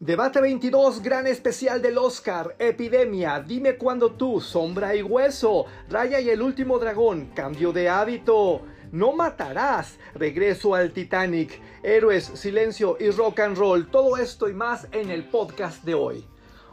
Debate 22, gran especial del Oscar, Epidemia, Dime cuándo tú, Sombra y Hueso, Raya y el último dragón, Cambio de hábito, No matarás, Regreso al Titanic, Héroes, Silencio y Rock and Roll, todo esto y más en el podcast de hoy.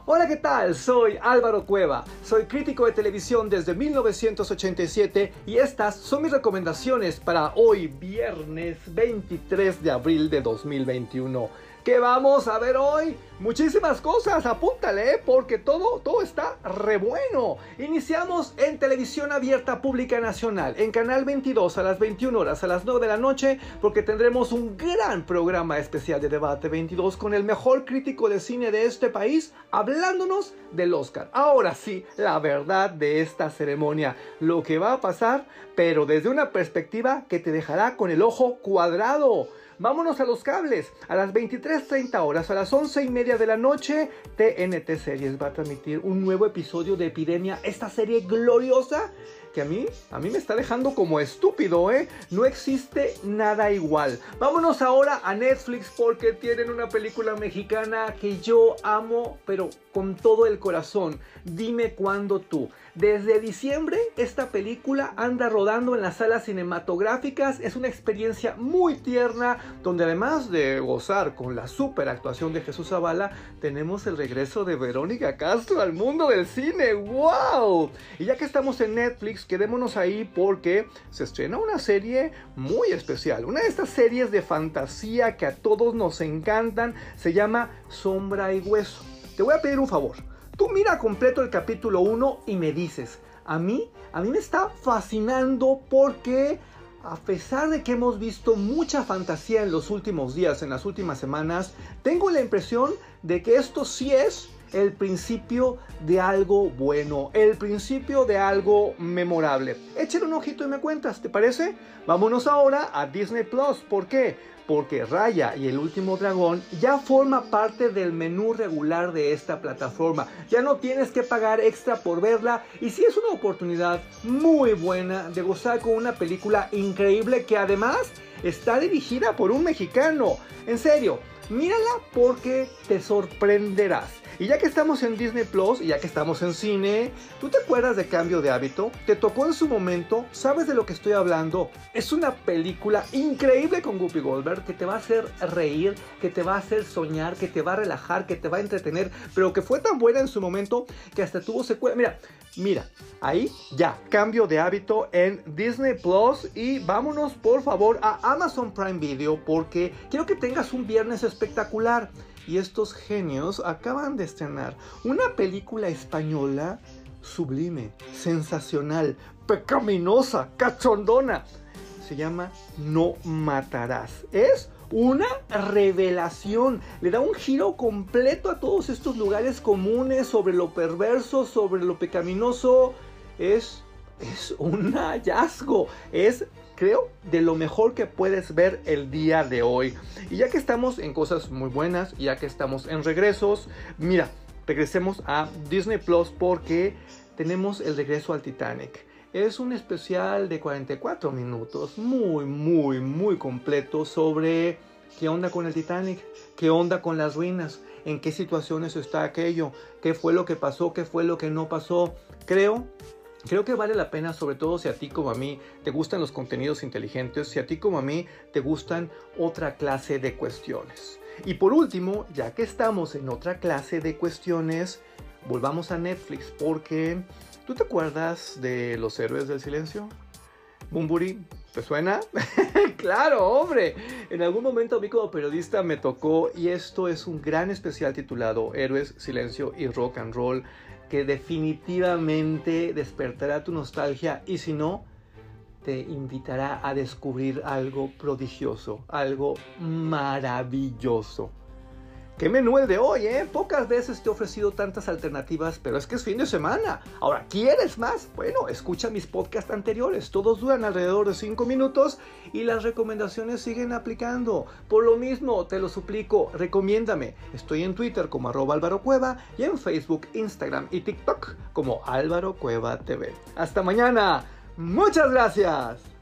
Hola, ¿qué tal? Soy Álvaro Cueva, soy crítico de televisión desde 1987 y estas son mis recomendaciones para hoy, viernes 23 de abril de 2021. ¿Qué vamos a ver hoy? Muchísimas cosas, apúntale, ¿eh? porque todo, todo está re bueno. Iniciamos en televisión abierta pública nacional, en Canal 22 a las 21 horas, a las 9 de la noche, porque tendremos un gran programa especial de Debate 22 con el mejor crítico de cine de este país, hablándonos del Oscar. Ahora sí, la verdad de esta ceremonia, lo que va a pasar, pero desde una perspectiva que te dejará con el ojo cuadrado. Vámonos a los cables. A las 23.30 horas, a las 11 y media de la noche, TNT Series va a transmitir un nuevo episodio de Epidemia. Esta serie gloriosa que a mí, a mí me está dejando como estúpido, ¿eh? No existe nada igual. Vámonos ahora a Netflix porque tienen una película mexicana que yo amo, pero con todo el corazón. Dime cuándo tú. Desde diciembre esta película anda rodando en las salas cinematográficas. Es una experiencia muy tierna donde además de gozar con la super actuación de Jesús Zavala, tenemos el regreso de Verónica Castro al mundo del cine. ¡Wow! Y ya que estamos en Netflix, quedémonos ahí porque se estrena una serie muy especial. Una de estas series de fantasía que a todos nos encantan se llama Sombra y Hueso. Te voy a pedir un favor. Tú mira completo el capítulo 1 y me dices, a mí, a mí me está fascinando porque a pesar de que hemos visto mucha fantasía en los últimos días, en las últimas semanas, tengo la impresión de que esto sí es el principio de algo bueno, el principio de algo memorable. Échale un ojito y me cuentas, ¿te parece? Vámonos ahora a Disney Plus. ¿Por qué? Porque Raya y el último dragón ya forma parte del menú regular de esta plataforma. Ya no tienes que pagar extra por verla y sí es una oportunidad muy buena de gozar con una película increíble que además está dirigida por un mexicano. En serio, mírala porque te sorprenderás. Y ya que estamos en Disney Plus y ya que estamos en cine, ¿tú te acuerdas de Cambio de Hábito? ¿Te tocó en su momento? ¿Sabes de lo que estoy hablando? Es una película increíble con Guppy Goldberg que te va a hacer reír, que te va a hacer soñar, que te va a relajar, que te va a entretener, pero que fue tan buena en su momento que hasta tuvo secuela. Mira, mira, ahí ya, Cambio de Hábito en Disney Plus y vámonos por favor a Amazon Prime Video porque quiero que tengas un viernes espectacular y estos genios acaban de estrenar una película española sublime, sensacional, pecaminosa, cachondona. Se llama No Matarás. Es una revelación. Le da un giro completo a todos estos lugares comunes sobre lo perverso, sobre lo pecaminoso. Es, es un hallazgo. Es creo, de lo mejor que puedes ver el día de hoy. Y ya que estamos en cosas muy buenas, ya que estamos en regresos, mira, regresemos a Disney Plus porque tenemos el regreso al Titanic. Es un especial de 44 minutos, muy, muy, muy completo sobre qué onda con el Titanic, qué onda con las ruinas, en qué situaciones está aquello, qué fue lo que pasó, qué fue lo que no pasó. Creo Creo que vale la pena, sobre todo si a ti como a mí te gustan los contenidos inteligentes, si a ti como a mí te gustan otra clase de cuestiones. Y por último, ya que estamos en otra clase de cuestiones, volvamos a Netflix porque ¿tú te acuerdas de Los Héroes del Silencio? Bumburi, ¿te suena? claro, hombre. En algún momento a mí como periodista me tocó y esto es un gran especial titulado Héroes, Silencio y Rock and Roll que definitivamente despertará tu nostalgia y si no, te invitará a descubrir algo prodigioso, algo maravilloso. ¿Qué menú el de hoy, eh? Pocas veces te he ofrecido tantas alternativas, pero es que es fin de semana. Ahora, ¿quieres más? Bueno, escucha mis podcasts anteriores. Todos duran alrededor de 5 minutos y las recomendaciones siguen aplicando. Por lo mismo, te lo suplico, recomiéndame. Estoy en Twitter como arroba Álvaro Cueva y en Facebook, Instagram y TikTok como Álvaro Cueva TV. Hasta mañana. Muchas gracias.